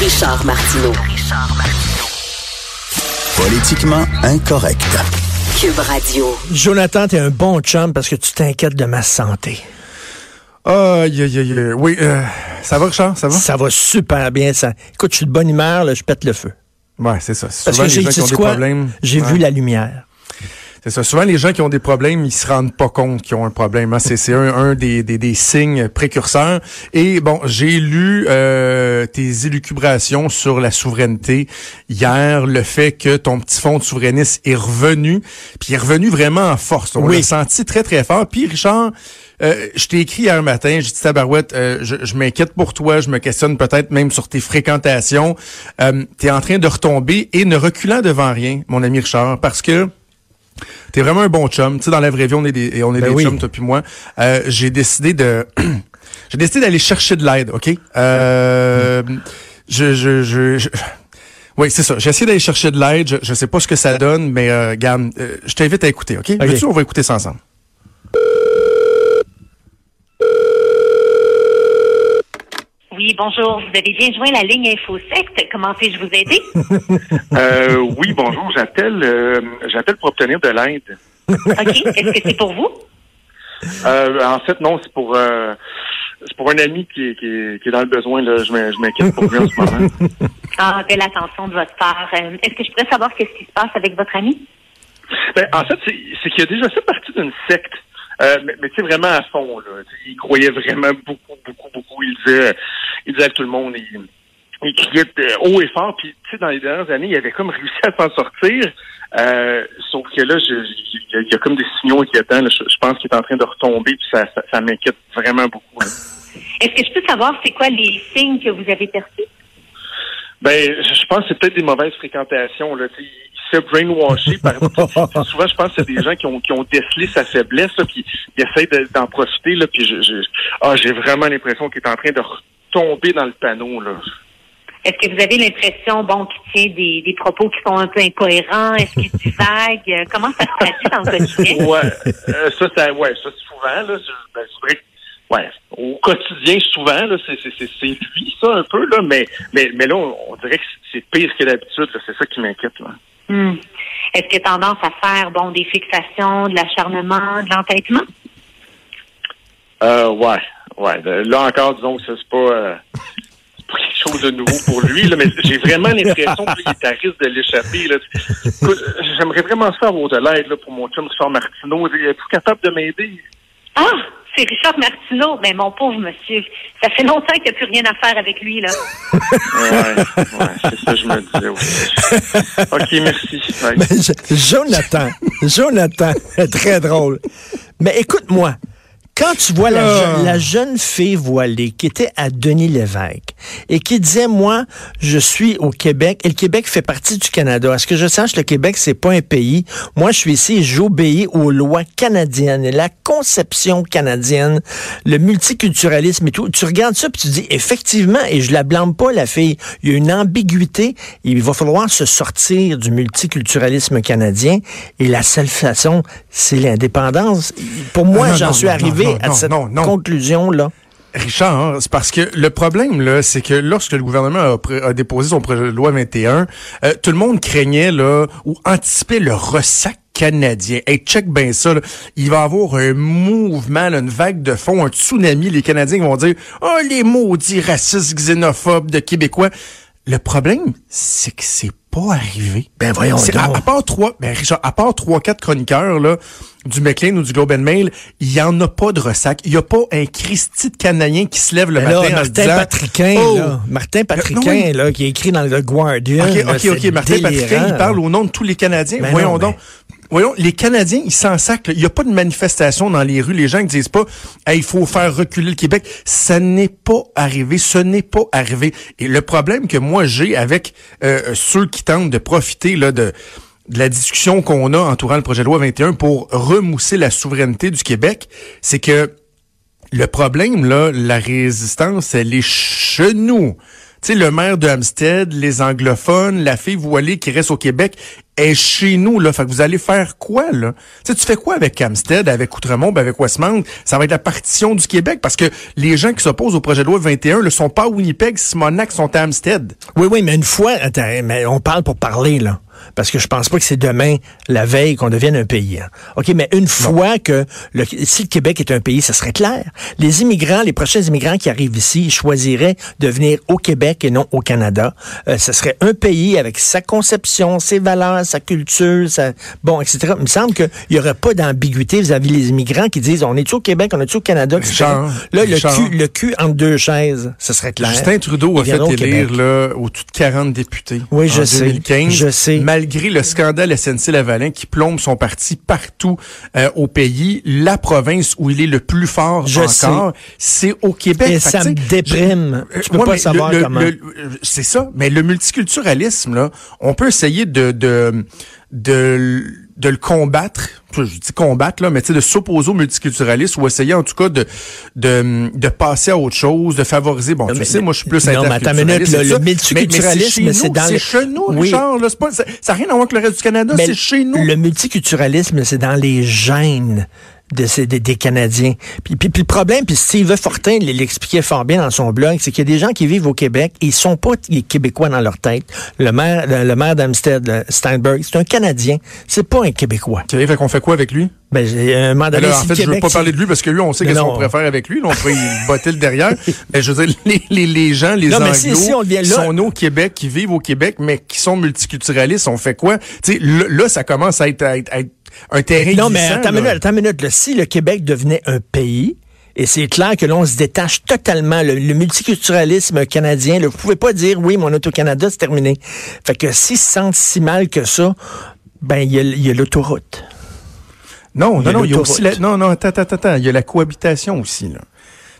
Richard Martineau. Politiquement incorrect. Cube Radio. Jonathan, t'es un bon chum parce que tu t'inquiètes de ma santé. Aïe, aïe, aïe. Oui, euh, ça va, Richard? Ça va? Ça va super bien. Ça. Écoute, je suis de bonne humeur, là, je pète le feu. Ouais, c'est ça. Parce Souvent, que les j'ai gens qui ont des quoi? problèmes. J'ai Ouais. vu la lumière. C'est ça. Souvent, les gens qui ont des problèmes, ils se rendent pas compte qu'ils ont un problème. hein. C'est c'est un, un des, des, des signes précurseurs. Et bon, j'ai lu euh, tes élucubrations sur la souveraineté hier, le fait que ton petit fond de souverainiste est revenu, puis est revenu vraiment en force. On Oui. l'a senti très, très fort. Puis, Richard, euh, je t'ai écrit hier matin, j'ai dit Tabarouette, euh, je, je m'inquiète pour toi, je me questionne peut-être même sur tes fréquentations. Euh, tu es en train de retomber et ne reculant devant rien, mon ami Richard, parce que T'es vraiment un bon chum. Tu sais, dans la vraie vie, on est des, et on est Ben des oui. chums, toi puis moi. Euh, j'ai décidé de, j'ai décidé d'aller chercher de l'aide, ok? Euh, je, je, je, je- oui, c'est ça. J'ai essayé d'aller chercher de l'aide. Je, je sais pas ce que ça donne, mais euh, regarde, euh, je t'invite à écouter, ok. Veux-tu, on va écouter ça ensemble? Oui, bonjour. Vous avez bien joint la ligne InfoSect. Comment puis-je vous aider? Euh, oui, bonjour. J'appelle, euh, j'appelle pour obtenir de l'aide. OK. Est-ce que c'est pour vous? Euh, en fait, non, c'est pour, euh, c'est pour un ami qui est, qui est, qui est dans le besoin. Là. Je m'in- je m'inquiète pour lui en ce moment. Ah, belle attention de votre part. Euh, Est-ce que je pourrais savoir qu'est-ce qui se passe avec votre ami? Ben, en fait, c'est, c'est qu'il a déjà fait partie d'une secte. Euh, mais mais tu sais, vraiment à fond. Là. Il croyait vraiment beaucoup, beaucoup, beaucoup. Il disait, il disait à tout le monde, il, il criait euh, haut et fort. Puis, tu sais, dans les dernières années, il avait comme réussi à s'en sortir. Euh, sauf que là, je, je- il y a- comme des signaux inquiétants. là. Je, je pense qu'il est en train de retomber. Puis ça, ça, ça m'inquiète vraiment beaucoup. là. Est-ce que je peux savoir c'est quoi les signes que vous avez perçus? Ben, je pense que c'est peut-être des mauvaises fréquentations. Là. Il se fait brainwasher par. souvent, je pense que c'est des gens qui ont, qui ont décelé sa faiblesse, là, puis ils essayent de- d'en profiter. Là, puis je, je- ah, j'ai vraiment l'impression qu'il est en train de retomber dans le panneau. Là. Est-ce que vous avez l'impression, bon, qu'il tient des, des propos qui sont un peu incohérents? Est-ce qu'il divague? Euh, Comment ça se traduit dans le quotidien? Ouais, euh, ça, ça, ouais, ça souvent. Là, je- ben, ouais, au quotidien, souvent, là, c'est, c'est, c'est, c'est lui, ça, un peu, là, mais, mais, mais là, on, on dirait que c'est pire que d'habitude. là. C'est ça qui m'inquiète. Là. Hmm. Est-ce qu'il a tendance à faire, bon, des fixations, de l'acharnement, de l'entêtement? Euh, ouais, ouais. Ben, Là encore, disons que c'est pas, euh, pas quelque chose de nouveau pour lui, là, mais j'ai vraiment l'impression qu'il est à risque de l'échapper. J'aimerais vraiment ça avoir de l'aide là, pour mon chum Richard Martineau. Es-tu capable de m'aider? Ah, c'est Richard Martineau. Mais mon pauvre monsieur, ça fait longtemps qu'il n'y a plus rien à faire avec lui, là. Ouais, ouais, c'est ça que je me disais aussi. OK, merci. Ouais. Mais je- Jonathan, Jonathan, très drôle. Mais écoute-moi, quand tu vois la, Ah. je- la jeune fille voilée qui était à Denis Lévesque et qui disait, moi, je suis au Québec et le Québec fait partie du Canada. À ce que je sache, le Québec, c'est pas un pays. Moi, je suis ici et j'obéis aux lois canadiennes et la conception canadienne, le multiculturalisme et tout. Tu regardes ça puis tu dis, effectivement, et je la blâme pas, la fille, il y a une ambiguïté. Il va falloir se sortir du multiculturalisme canadien et la seule façon, c'est l'indépendance. Pour moi, Ah, j'en suis non, non, à non, cette non, non. conclusion-là? Richard, hein, c'est parce que le problème, là, c'est que lorsque le gouvernement a, déposé son projet de loi 21, euh, tout le monde craignait là, ou anticipait le ressac canadien. Hey, check bien ça. là. Il va y avoir un mouvement, là, une vague de fond, un tsunami. Les Canadiens vont dire « Oh, les maudits racistes xénophobes de Québécois ». Le problème, c'est que c'est pas arrivé. Ben voyons C'est- à, donc. à part trois, ben Richard, à part trois, quatre chroniqueurs là, du McLean ou du Globe and Mail, il y en a pas de ressac. Il y a pas un Christy de Canadien qui se lève le Ben là, matin en se Martin disant, Patriquin, Oh! là, Martin Patriquin, non, oui. là, qui est écrit dans le Guardian. Ok, là, ok, c'est ok. Martin Patriquin, délirant, il parle là. au nom de tous les Canadiens. Ben Voyons non, donc. Voyons, les Canadiens, ils s'en sacrent. Il n'y a pas de manifestation dans les rues. Les gens ne disent pas, il faut faire reculer le Québec. Ça n'est pas arrivé. Ce n'est pas arrivé. Et le problème que moi j'ai avec euh, ceux qui tentent de profiter là de de la discussion qu'on a entourant le projet de loi 21 pour remousser la souveraineté du Québec, c'est que le problème, là, la résistance, elle est chez nous. Sais, le maire de Hampstead, les anglophones, la fille voilée qui reste au Québec est chez nous, là. Fait que vous allez faire quoi, là? Sais, tu fais quoi avec Hampstead, avec Outremont, avec Westmount? Ça va être la partition du Québec parce que les gens qui s'opposent au projet de loi 21 ne sont pas à Winnipeg, Simonac sont à Hampstead. Oui, oui, mais une fois, attends, mais on parle pour parler, là parce que je pense pas que c'est demain, la veille, qu'on devienne un pays. Hein. OK, mais une fois que le, si le Québec est un pays, ça serait clair. Les immigrants, les prochains immigrants qui arrivent ici, ils choisiraient de venir au Québec et non au Canada. Euh, ce serait un pays avec sa conception, ses valeurs, sa culture, sa, bon, etc. Il me semble qu'il y aurait pas d'ambiguïté vis-à-vis des immigrants qui disent on est au Québec, on est au Canada. Richard, là, le cul, le cul entre deux chaises, ce serait clair. Justin Trudeau a fait élire là, au-dessus de 40 députés Oui, je en sais. 2015. Je sais. Malgré le scandale SNC-Lavalin qui plombe son parti partout euh, au pays, la province où il est le plus fort Je encore, c'est au Québec. Et Fait ça me déprime. je- Tu peux ouais, pas savoir le- comment. le- c'est ça. Mais le multiculturalisme, là, on peut essayer de, de, de, de le combattre. Je dis combattre, là, mais tu sais, de s'opposer au multiculturalisme ou essayer, en tout cas, de, de, de passer à autre chose, de favoriser. Bon, tu mais- sais, moi, je suis plus non, mais attends une minute, le- le multiculturalisme, c'est dans C'est chez nous, Oui. Richard, là. C'est pas, ça n'a rien à voir avec le reste du Canada, c'est chez nous. Le multiculturalisme, c'est dans les gènes de ces, des, Canadiens. Puis, puis, puis le problème, puis Steve Fortin l'expliquait fort bien dans son blog, c'est qu'il y a des gens qui vivent au Québec et ils sont pas les Québécois dans leur tête. Le maire, le, maire d'Amstead, le Steinberg, c'est un Canadien. C'est pas un Québécois. Tu fait qu'on fait quoi avec lui? Ben, j'ai- un donné, Alors, en fait, le je veux Québec, pas parler de lui parce que lui, on sait qu'est-ce qu'on pourrait faire avec lui. Là, on pourrait y botter le derrière. Mais je veux dire, les, les, les gens, les Non, si- si on là- sont au Québec, qui vivent au Québec, mais qui sont multiculturalistes, on fait quoi? Tu sais, là, ça commence à être, à être, à être un terrain Non, mais attends une minute, attends une minute. là. Si le Québec devenait un pays, et c'est clair que l'on se détache totalement, le, le multiculturalisme canadien, là, vous pouvez pas dire, oui, mon auto-Canada, c'est terminé. Fait que s'ils se sentent si mal que ça, ben, il y a- il y a l'autoroute. Non, non, non, il y a aussi la, non, non, attends, attends, attends, il y a la cohabitation aussi, là.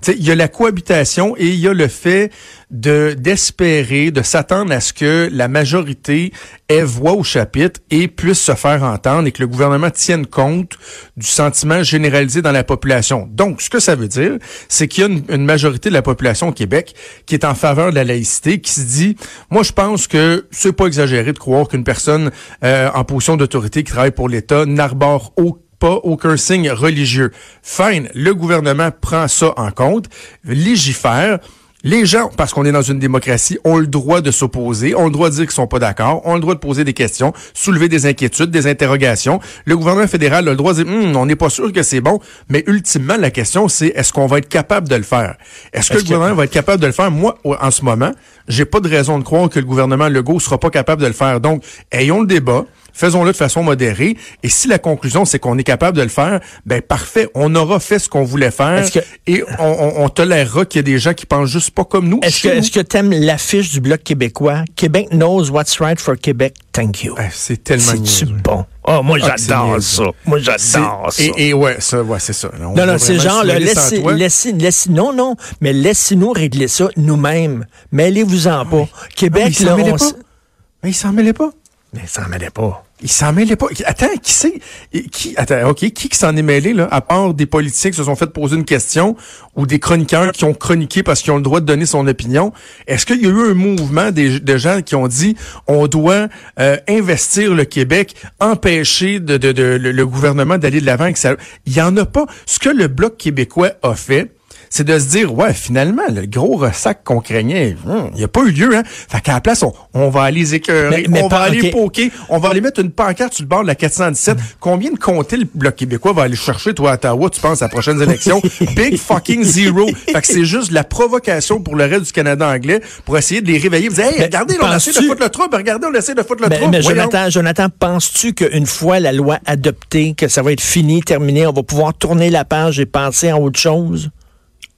Il y a la cohabitation et il y a le fait de d'espérer, de s'attendre à ce que la majorité ait voix au chapitre et puisse se faire entendre et que le gouvernement tienne compte du sentiment généralisé dans la population. Donc, ce que ça veut dire, c'est qu'il y a une, une majorité de la population au Québec qui est en faveur de la laïcité, qui se dit, moi, je pense que c'est pas exagéré de croire qu'une personne euh, en position d'autorité qui travaille pour l'État n'arbore aucun pas aucun signe religieux. Fine, le gouvernement prend ça en compte, légifère. Les gens, parce qu'on est dans une démocratie, ont le droit de s'opposer, ont le droit de dire qu'ils sont pas d'accord, ont le droit de poser des questions, soulever des inquiétudes, des interrogations. Le gouvernement fédéral a le droit de dire, Hum, on n'est pas sûr que c'est bon, mais ultimement, la question, c'est est-ce qu'on va être capable de le faire? Est-ce que le gouvernement va être capable de le faire? Moi, en ce moment, j'ai pas de raison de croire que le gouvernement Legault sera pas capable de le faire. Donc, ayons le débat. Faisons-le de façon modérée. Et si la conclusion, c'est qu'on est capable de le faire, ben parfait, on aura fait ce qu'on voulait faire que- et on, on, on tolérera qu'il y a des gens qui pensent juste pas comme nous. Est-ce que, est-ce que t'aimes l'affiche du Bloc québécois? Québec knows what's right for Québec. Thank you. Eh, c'est tellement C'est-tu niaiseux. bon? Oh, moi, Ah, c'est j'adore ça. Moi, C'est- j'adore ça. Et, et ouais, ça, ouais, c'est ça. là. On Non, non, c'est genre, là, laissez, laissez, laissez- non, non, mais laissez-nous régler ça nous-mêmes. Mêlez-vous-en pas. Québec, Ah il s'en là, mêlait on pas. Mais il s'en mêlait pas. Mais ça en mêlait pas. Il s'en mêlait pas. Attends, qui c'est? Qui, attends, OK, qui qui s'en est mêlé, là, à part des politiciens qui se sont fait poser une question ou des chroniqueurs qui ont chroniqué parce qu'ils ont le droit de donner son opinion? Est-ce qu'il y a eu un mouvement des, de gens qui ont dit on doit euh, investir le Québec, empêcher de, de, de- le, le gouvernement d'aller de l'avant? Il y en a pas. Ce que le Bloc québécois a fait, c'est de se dire, ouais, finalement, le gros ressac qu'on craignait, hum, il n'y a pas eu lieu, hein. Fait qu'à la place, on, on va aller les écœurer, Mais- mais on va aller ok. poker, on va aller mettre une pancarte sur le bord de la 417. Combien de comtés le Bloc québécois va aller chercher, toi, à Ottawa, tu penses, à la prochaine élection? Big fucking zero. Fait que c'est juste la provocation pour le reste du Canada anglais pour essayer de les réveiller. Vous dites, hey, Mais regardez, on essaie de foutre le trouble, regardez, on essaie de foutre le Mais, trouble. mais Voyons. Jonathan, Jonathan, penses-tu qu'une fois la loi adoptée, que ça va être fini, terminé, on va pouvoir tourner la page et passer à autre chose?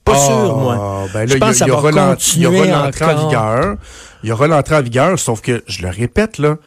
Pas Ah, sûr, moi. Ben là, Je il y pense a- il y aura l'en- il y aura continuer l'entrée en vigueur. Il y aura l'entrée en vigueur, sauf que, je le répète, là,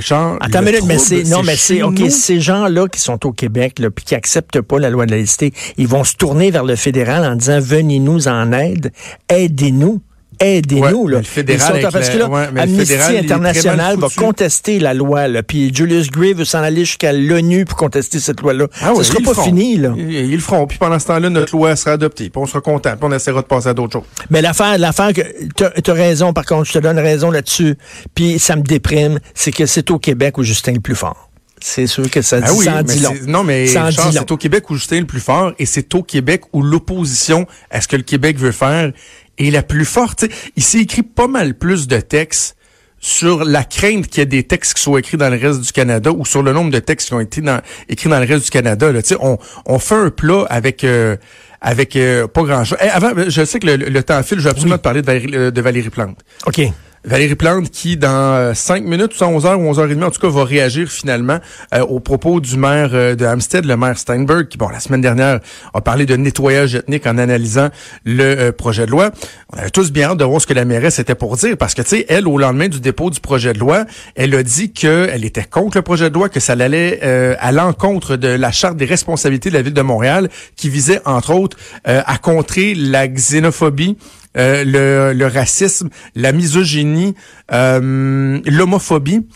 genre. Attends le une minute, mais c'est non, mais c'est ok. nous. Ces gens-là qui sont au Québec, là, puis qui acceptent pas la loi de la laïcité, ils vont se tourner vers le fédéral en disant venez-nous en aide, aidez-nous, aidez-nous. Ouais, fédéral sont- parce que là, ouais, Amnesty fédéral, International va contester la loi. Là, puis Julius Gray veut s'en aller jusqu'à l'ONU pour contester cette loi-là. Ah Ça ouais, sera pas fini. là. Ils, ils le feront. Puis pendant ce temps-là, notre loi sera adoptée. Puis on sera content. Puis on essaiera de passer à d'autres choses. Mais l'affaire, l'affaire que t'as as raison, par contre, je te donne raison là-dessus. Puis ça me déprime, c'est que c'est au Québec où Justin est le plus fort. C'est sûr que ça dit, Ah oui, ça en dit long. non, mais c'est au Québec où Justin est le plus fort et c'est au Québec où l'opposition à ce que le Québec veut faire est la plus forte. Il s'est écrit pas mal plus de textes sur la crainte qu'il y ait des textes qui soient écrits dans le reste du Canada ou sur le nombre de textes qui ont été dans- écrits dans le reste du Canada. Là. On, on fait un plat avec... euh, avec euh, pas grand-chose. Eh, avant, je sais que le, le temps file, je veux absolument te parler de Valérie, euh, de Valérie Plante. OK. Valérie Plante qui, dans 5 minutes, ou 11h ou 11h30, en tout cas, va réagir finalement euh, aux propos du maire euh, de Hampstead, le maire Steinberg, qui, bon, la semaine dernière, a parlé de nettoyage ethnique en analysant le euh, projet de loi. On avait tous bien hâte de voir ce que la mairesse était pour dire, parce que, tu sais, elle, au lendemain du dépôt du projet de loi, elle a dit qu'elle était contre le projet de loi, que ça allait euh, à l'encontre de la Charte des responsabilités de la Ville de Montréal, qui visait, entre autres, euh, à contrer la xénophobie, euh, le, le racisme, la misogynie, euh, l'homophobie.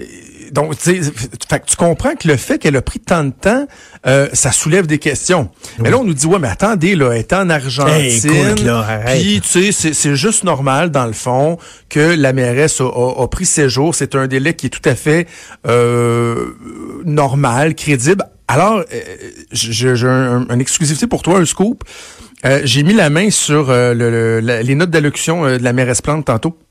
Euh, Donc, tu comprends que le fait qu'elle a pris tant de temps, euh, ça soulève des questions. Mais là, on nous dit, ouais, mais attendez, là, elle est en Argentine. Hey, puis, tu sais, c'est- juste normal, dans le fond, que la mairesse a, a- a pris ses jours. C'est un délai qui est tout à fait euh, normal, crédible. Alors, euh, j'ai un, une exclusivité pour toi, un scoop. Euh, j'ai mis la main sur euh, le- le- la- les notes d'allocution euh, de la mairesse Plante tantôt.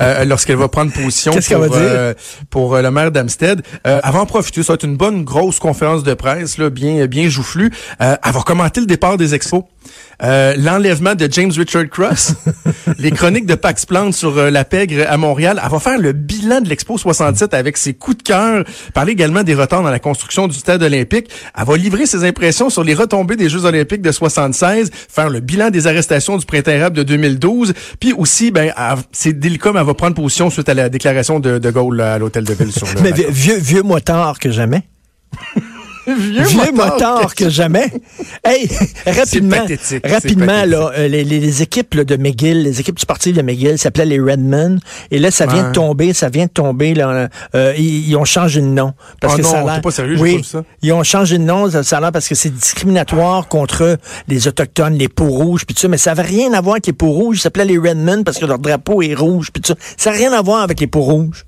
Euh, lorsqu'elle va prendre position pour, qu'elle va dire? euh, pour le maire d'Amstead. Euh, va en profiter, ça va être une bonne grosse conférence de presse, là, bien bien joufflue. Elle va commenter le départ des expos, euh, l'enlèvement de James Richard Cross, les chroniques de Pax Plante sur euh, la pègre à Montréal. Elle va faire le bilan de l'Expo 67 avec ses coups de cœur, parler également des retards dans la construction du stade olympique. Elle va livrer ses impressions sur les retombées des Jeux olympiques de 76, faire le bilan des arrestations du printemps arabe de 2012, puis aussi, ben, c'est délicat, mais elle va prendre position suite à la déclaration de De Gaulle à l'hôtel de ville sur le. Mais vieux, vieux, vieux motard que jamais. vieux, Vieux motard que jamais. Hey, rapidement, rapidement là, euh, les, équipes là, de McGill, les équipes sportives de McGill s'appelaient les Redmen, et là ça vient Ouais. de tomber, ça vient de tomber là. euh, ils, ils ont changé de nom parce Oh que non, ça a pas sérieux, oui, ça. ils ont changé de nom, ça, ça a l'air parce que c'est discriminatoire contre les autochtones, les peaux rouges, puis tout ça, mais ça avait rien à voir avec les peaux rouges. Ils s'appelaient les Redmen parce que leur drapeau est rouge, puis tout ça. Ça n'a rien à voir avec les peaux rouges.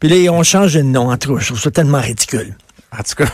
Puis là, ils ont changé de nom. En tout cas, je trouve ça tellement ridicule. En tout cas,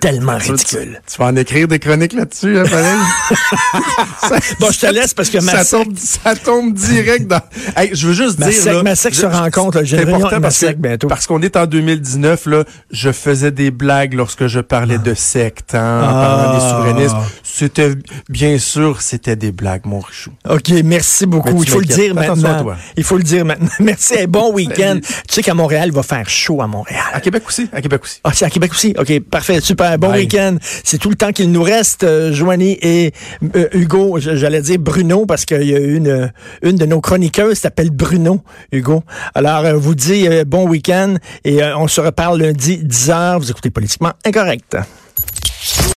Tellement ridicule. tu vas en écrire des chroniques là-dessus, hein, pareil? Ça- Bon, je te laisse parce que ma ça tombe, ça tombe direct dans. Hey, je veux juste Ma dire sec- là, ma sec se je- rencontre, là. J'ai C'est important parce que bientôt. parce qu'on est en 2019 là, je faisais des blagues lorsque je parlais de secte, hein, en parlant des Ah. souverainistes. C'était bien sûr, c'était des blagues, mon richou. OK, merci beaucoup. Il faut le dire maintenant. toi. Il faut le dire maintenant. Merci et bon week-end. Tu sais qu'à Montréal, il va faire chaud à Montréal. À Québec aussi, à Québec aussi. Ah, c'est à Québec aussi? OK, parfait, super. Bon week-end. C'est tout le temps qu'il nous reste, euh, Joanie et euh, Hugo. J'allais dire Bruno parce qu'il y a une, une de nos chroniqueuses s'appelle Bruno, Hugo. Alors, euh, vous dit bon week-end et on se reparle lundi 10h. Vous écoutez Politiquement Incorrect.